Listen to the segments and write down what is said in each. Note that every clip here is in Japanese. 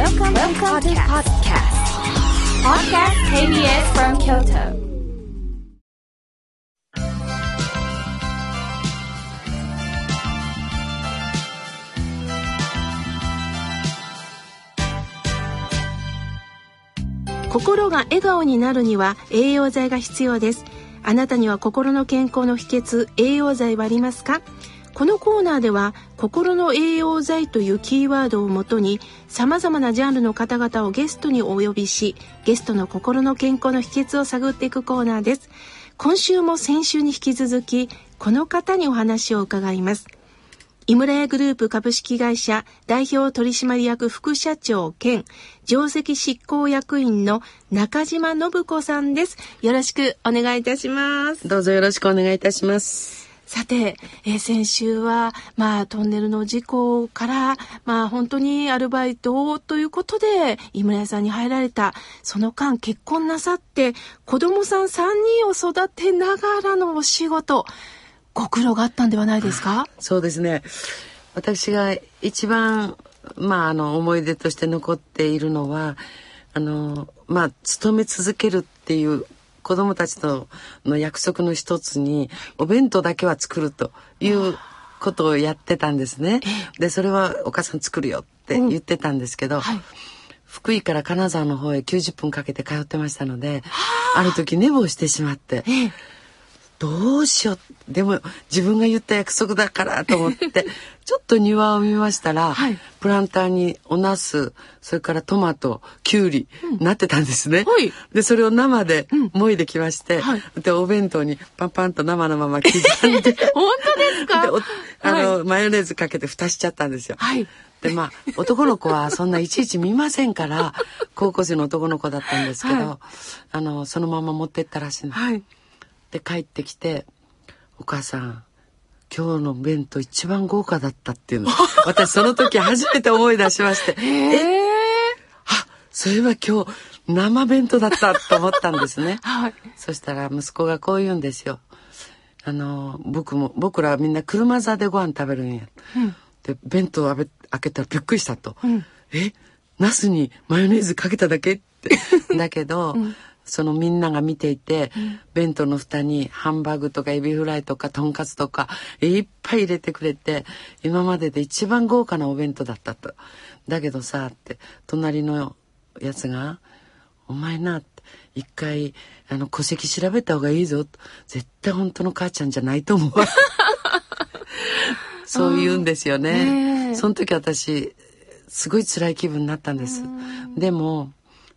Welcome が笑顔になるには栄養剤が必要です。あなたには心の健康の秘訣、栄養剤はありますか？このコーナーでは心の栄養剤というキーワードをもとに様々なジャンルの方々をゲストにお呼びしゲストの心の健康の秘訣を探っていくコーナーです今週も先週に引き続きこの方にお話を伺います井村屋グループ株式会社代表取締役副社長兼上席執行役員の中島信子さんです。よろしくお願いいたします。どうぞよろしくお願いいたします。さて、えー、先週は、まあ、トンネルの事故から、まあ、本当にアルバイトということで、井村屋さんに入られた、その間結婚なさって、子供さん3人を育てながらのお仕事、ご苦労があったんではないですか？そうですね。私が一番、まあ、あの、思い出として残っているのは、あの、まあ、勤め続けるっていう子供たちとの約束の一つに、お弁当だけは作るということをやってたんですね。で、それはお母さん作るよって言ってたんですけど、うんはい、福井から金沢の方へ90分かけて通ってましたので、あ。る時寝坊してしまって、どうしよう。でも自分が言った約束だからと思って、ちょっと庭を見ましたら、はい、プランターにお茄子、それからトマト、キュウリ、うん、なってたんですね。はい、で、それを生でもいできまして、はい、で、お弁当にパンパンと生のまま刻んで。本当ですか？あの、マヨネーズかけて蓋しちゃったんですよ。はい。で、まあ、男の子はそんないちいち見ませんから、高校生の男の子だったんですけど、あの、そのまま持ってったらしいの。はい。で帰ってきて「お母さん今日の弁当一番豪華だった」っていうの。私その時初めて思い出しまして「えー、あそういえば今日生弁当だった」と思ったんですね、はい、そしたら息子がこう言うんですよ。あの僕も僕らみんな車座でご飯食べるんや、うん、で弁当を開けたらびっくりしたと「うん、え？ナスにマヨネーズかけただけ?」って。だけど、うんそのみんなが見ていて、うん、弁当の蓋にハンバーグとかエビフライとかとんかつとかいっぱい入れてくれて今までで一番豪華なお弁当だったと。だけどさって隣のやつが「お前な」って一回あの戸籍調べた方がいいぞ絶対本当の母ちゃんじゃないと思う そう言うんですよね。その時私すごい辛い気分になったんです。でも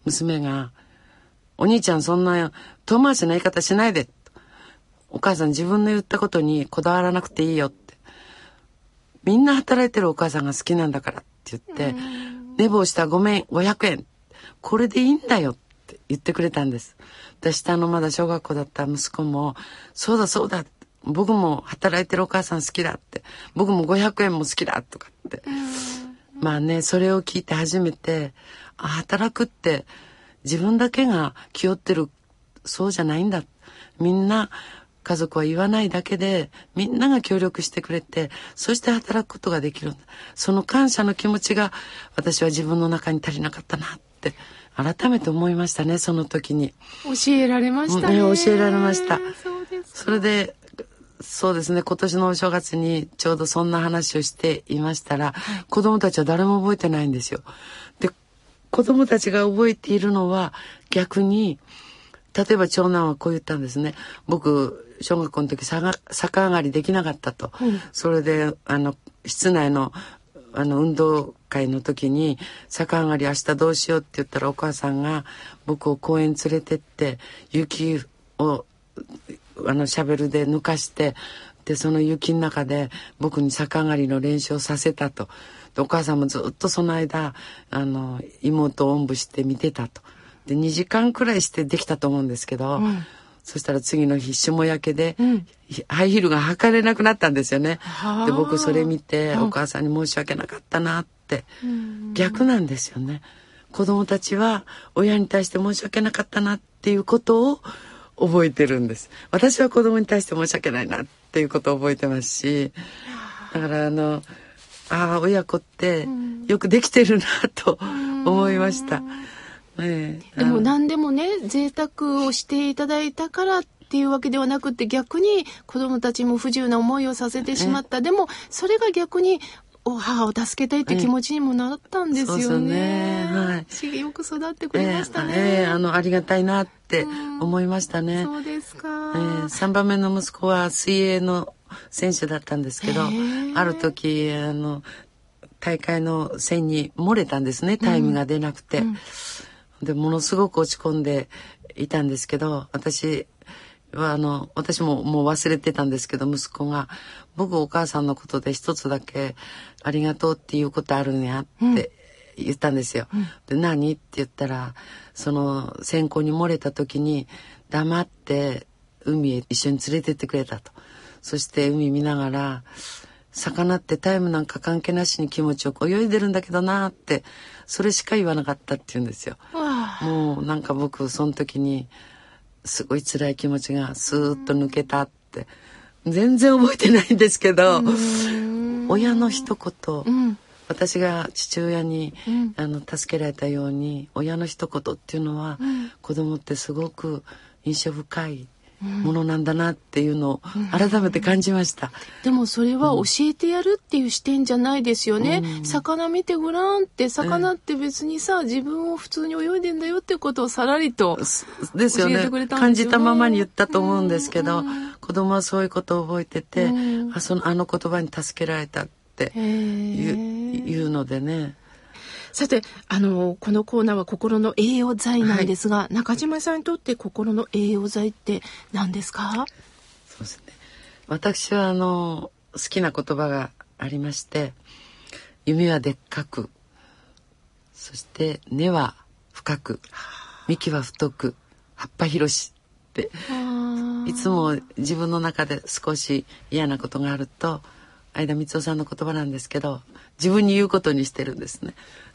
娘がお兄ちゃんそんな遠回しな言い方しないで。お母さん自分の言ったことにこだわらなくていいよって。みんな働いてるお母さんが好きなんだからって言って、寝坊したごめん、500円。これでいいんだよって言ってくれたんです。で、下のまだ小学校だった息子も、そうだそうだ。僕も働いてるお母さん好きだって。僕も500円も好きだとかって。まあね、それを聞いて初めて、あ、働くって、自分だけが気負ってるそうじゃないんだ。みんな家族は言わないだけでみんなが協力してくれてそして働くことができるんだ。その感謝の気持ちが私は自分の中に足りなかったなって改めて思いましたねその時に。教えられましたね、ね、教えられました。それでそうですね今年のお正月にちょうどそんな話をしていましたら、はい、子供たちは誰も覚えてないんですよ。で子供たちが覚えているのは逆に、例えば長男はこう言ったんですね。僕、小学校の時逆上がりできなかったと。うん、それで、あの、室内の、あの、運動会の時に、逆上がり明日どうしようって言ったらお母さんが僕を公園連れてって、雪を、あの、シャベルで抜かして、で、その雪の中で僕に逆上がりの練習をさせたと。お母さんもずっとその間あの妹をおんぶして見てたと。で2時間くらいしてできたと思うんですけど、うん、そしたら次の日霜焼けで、うん、ハイヒールが履かれなくなったんですよね。で僕それ見て、お母さんに申し訳なかったなって、逆なんですよね。子供たちは親に対して申し訳なかったなっていうことを覚えてるんです。私は子供に対して申し訳ないなっていうことを覚えてますし、だからあの、ああ親子ってよくできてるなと思いました。ええ。でも何でもね贅沢をしていただいたからっていうわけではなくて逆に子供たちも不自由な思いをさせてしまった。でもそれが逆にお母を助けたいって気持ちにもなったんですよね。そうですね。はい。よく育ってくれましたね。ええ。ええ。あのありがたいなって思いましたね。そうですか。えー、3番目の息子は水泳の選手だったんですけどある時あの大会の線に漏れたんですねタイムが出なくて、でものすごく落ち込んでいたんですけど私はあの私ももう忘れてたんですけど息子が「僕お母さんのことで一つだけありがとうっていうことあるんや」って言ったんですよ。で何って言ったらその選考に漏れた時に黙って海へ一緒に連れてってくれたと。そして海見ながら魚ってタイムなんか関係なしに気持ちよく泳いでるんだけどなってそれしか言わなかったって言うんですよ。もうなんか僕その時にすごい辛い気持ちがスーッと抜けたって全然覚えてないんですけど親の一言、うん。私が父親に、うん。あの助けられたように親の一言っていうのは、ん。子供ってすごく印象深いものなんだなっていうのを改めて感じました。でもそれは教えてやるっていう視点じゃないですよね。魚見てごらんって、魚って別にさ、自分を普通に泳いでんだよってことをさらりと。ですよね。感じたままに言ったと思うんですけど、子供はそういうことを覚えてて、うん。あそのあの言葉に助けられたってへ言うー言うのでねさて、あの、このコーナーは心の栄養剤なんですが、中島さんにとって心の栄養剤って何ですか？そうですね。私はあの好きな言葉がありまして「弓はでっかくそして根は深く幹は太く葉っぱ広し」っていつも自分の中で少し嫌なことがあると相田光夫さんの言葉なんですけど自分に言うことにしてるんですね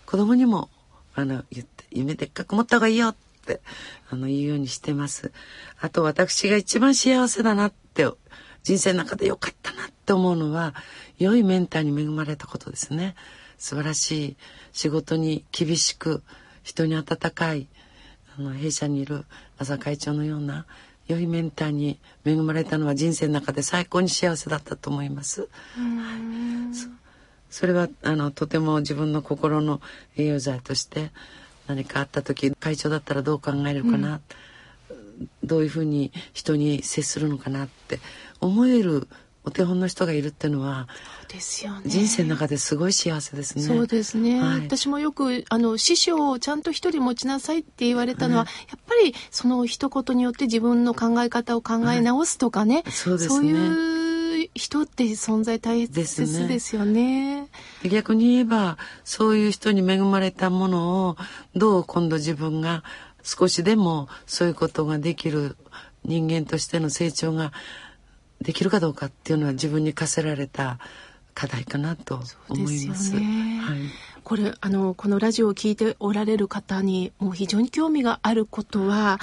子供にもあの言って夢でっかく持った方がいいよってあの言うようにしてます。あと私が一番幸せだなって人生の中で良かったなって思うのは良いメンターに恵まれたことですね。素晴らしい仕事に厳しく人に温かいあの弊社にいる朝会長のような良いメンターに恵まれたのは人生の中で最高に幸せだったと思います。それはあのとても自分の心の栄養剤として何かあった時会長だったらどう考えるかな、どういうふうに人に接するのかなって思えるお手本の人がいるっていうのはですよね。人生の中ですごい幸せですね。そうですね、はい。私もよくあの師匠をちゃんと一人持ちなさいって言われたのは、やっぱりその一言によって自分の考え方を考え直すとかね、そうですね。いう人って存在大切ですよね。で逆に言えばそういう人に恵まれたものをどう今度自分が少しでもそういうことができる人間としての成長ができるかどうかっていうのは自分に課せられた課題かなと思いま。ですすよねはいこれあのこのラジオを聞いておられる方にもう非常に興味があることは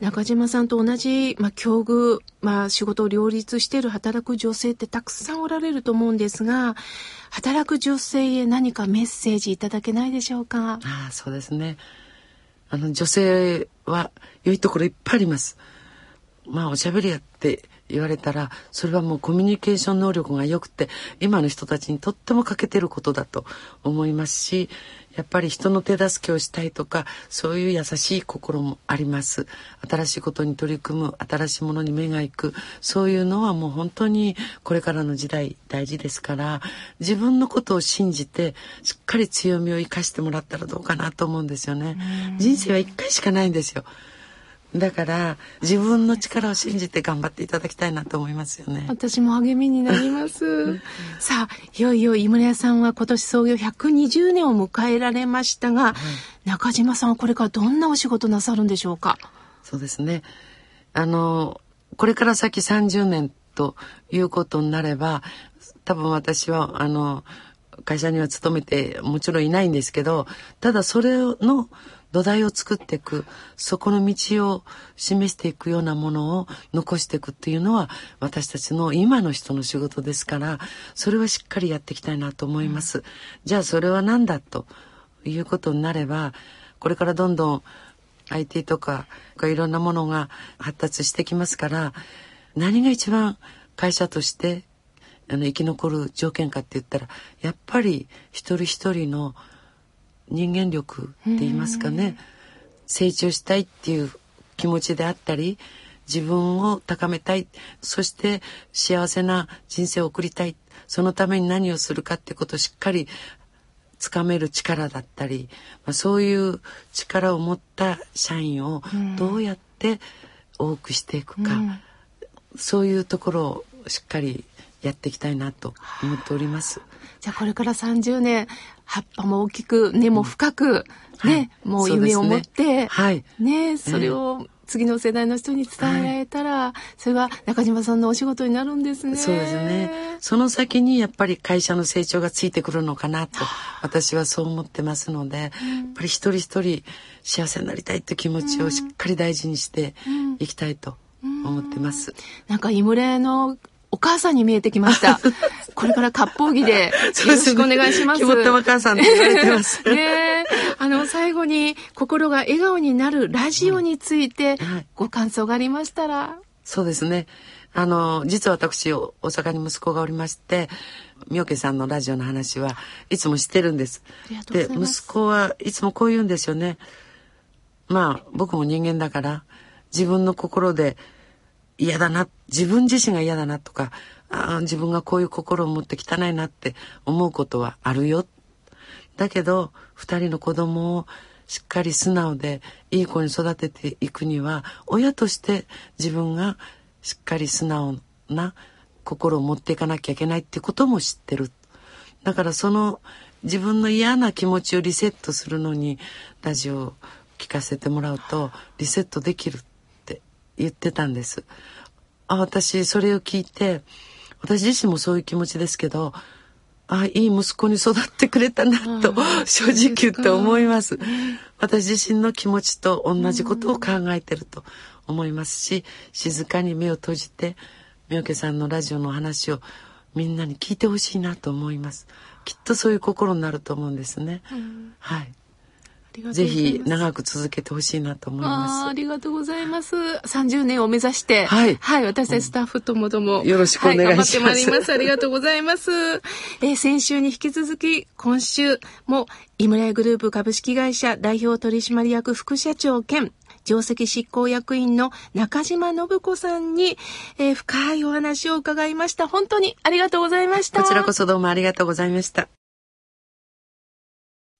中島さんと同じ、まあ、境遇、まあ、仕事を両立している働く女性ってたくさんおられると思うんですが働く女性へ何かメッセージいただけないでしょうか？ああそうですね。あの女性は良いところいっぱいあります。まあおしゃべりやって言われたらそれはもうコミュニケーション能力が良くて今の人たちにとっても欠けてることだと思いますしやっぱり人の手助けをしたいとかそういう優しい心もあります。新しいことに取り組む新しいものに目が行く。そういうのはもう本当にこれからの時代大事ですから自分のことを信じてしっかり強みを生かしてもらったらどうかなと思うんですよね。人生は一回しかないんですよだから自分の力を信じて頑張っていただきたいなと思いますよね。私も励みになります。さあ、いよいよ井村屋さんは今年創業120年を迎えられましたが、中島さんはこれからどんなお仕事なさるんでしょうか？そうですね。あの、これから先30年ということになれば、多分私は、あの、会社には勤めてもちろんいないんですけど、ただそれの土台を作っていく、そこの道を示していくようなものを残していくっていうのは私たちの今の人の仕事ですから、それはしっかりやっていきたいなと思います。じゃあそれは何だということになればこれからどんどん IT とかいろんなものが発達してきますから何が一番会社としてあの生き残る条件かって言ったらやっぱり一人一人の人間力って言いますかね。成長したいっていう気持ちであったり自分を高めたいそして幸せな人生を送りたいそのために何をするかってことをしっかりつかめる力だったり、まあ、そういう力を持った社員をどうやって多くしていくか、うん、そういうところをしっかりやっていきたいなと思っております。じゃあこれから30年葉っぱも大きく根も深く、うん、ね、はい、もう夢を持って、ね、はい、ねそれを次の世代の人に伝えられたら、はい、それは中島さんのお仕事になるんですね。そうですね。その先にやっぱり会社の成長がついてくるのかなと私はそう思ってますので、やっぱり一人一人幸せになりたいって気持ちをしっかり大事にしていきたいと思ってます。なんかイムレのお母さんに見えてきました。これから割烹着でよろしくお願いします。気持ったま母さんって言われてます。ねあの、最後に心が笑顔になるラジオについてご感想がありましたら。そうですね。あの、実は私、大阪に息子がおりまして、みょけさんのラジオの話はいつもしてるんです。で、息子はいつもこう言うんですよね。まあ、僕も人間だから、自分の心で嫌だな、自分自身が嫌だなとか、あ自分がこういう心を持って汚いなって思うことはあるよ。だけど、二人の子供をしっかり素直でいい子に育てていくには、親として自分がしっかり素直な心を持っていかなきゃいけないってことも知ってる。だからその自分の嫌な気持ちをリセットするのにラジオを聞かせてもらうとリセットできる言ってたんです。あ私それを聞いて私自身もそういう気持ちですけどあいい息子に育ってくれたなと正直言って思います。私自身の気持ちと同じことを考えてると思いますし静かに目を閉じて妙家さんのラジオの話をみんなに聞いてほしいなと思います。きっとそういう心になると思うんですね。うん、はい。ぜひ長く続けてほしいなと思いますあ。りがとうございます。30年を目指して、はい、はい、私たちスタッフともども、よろしくお願いします。はい、頑張ってまいります。ありがとうございます。えー、先週に引き続き、今週も、井村屋グループ株式会社代表取締役副社長兼、上席執行役員の中島信子さんに、えー、深いお話を伺いました。本当にありがとうございました。こちらこそどうもありがとうございました。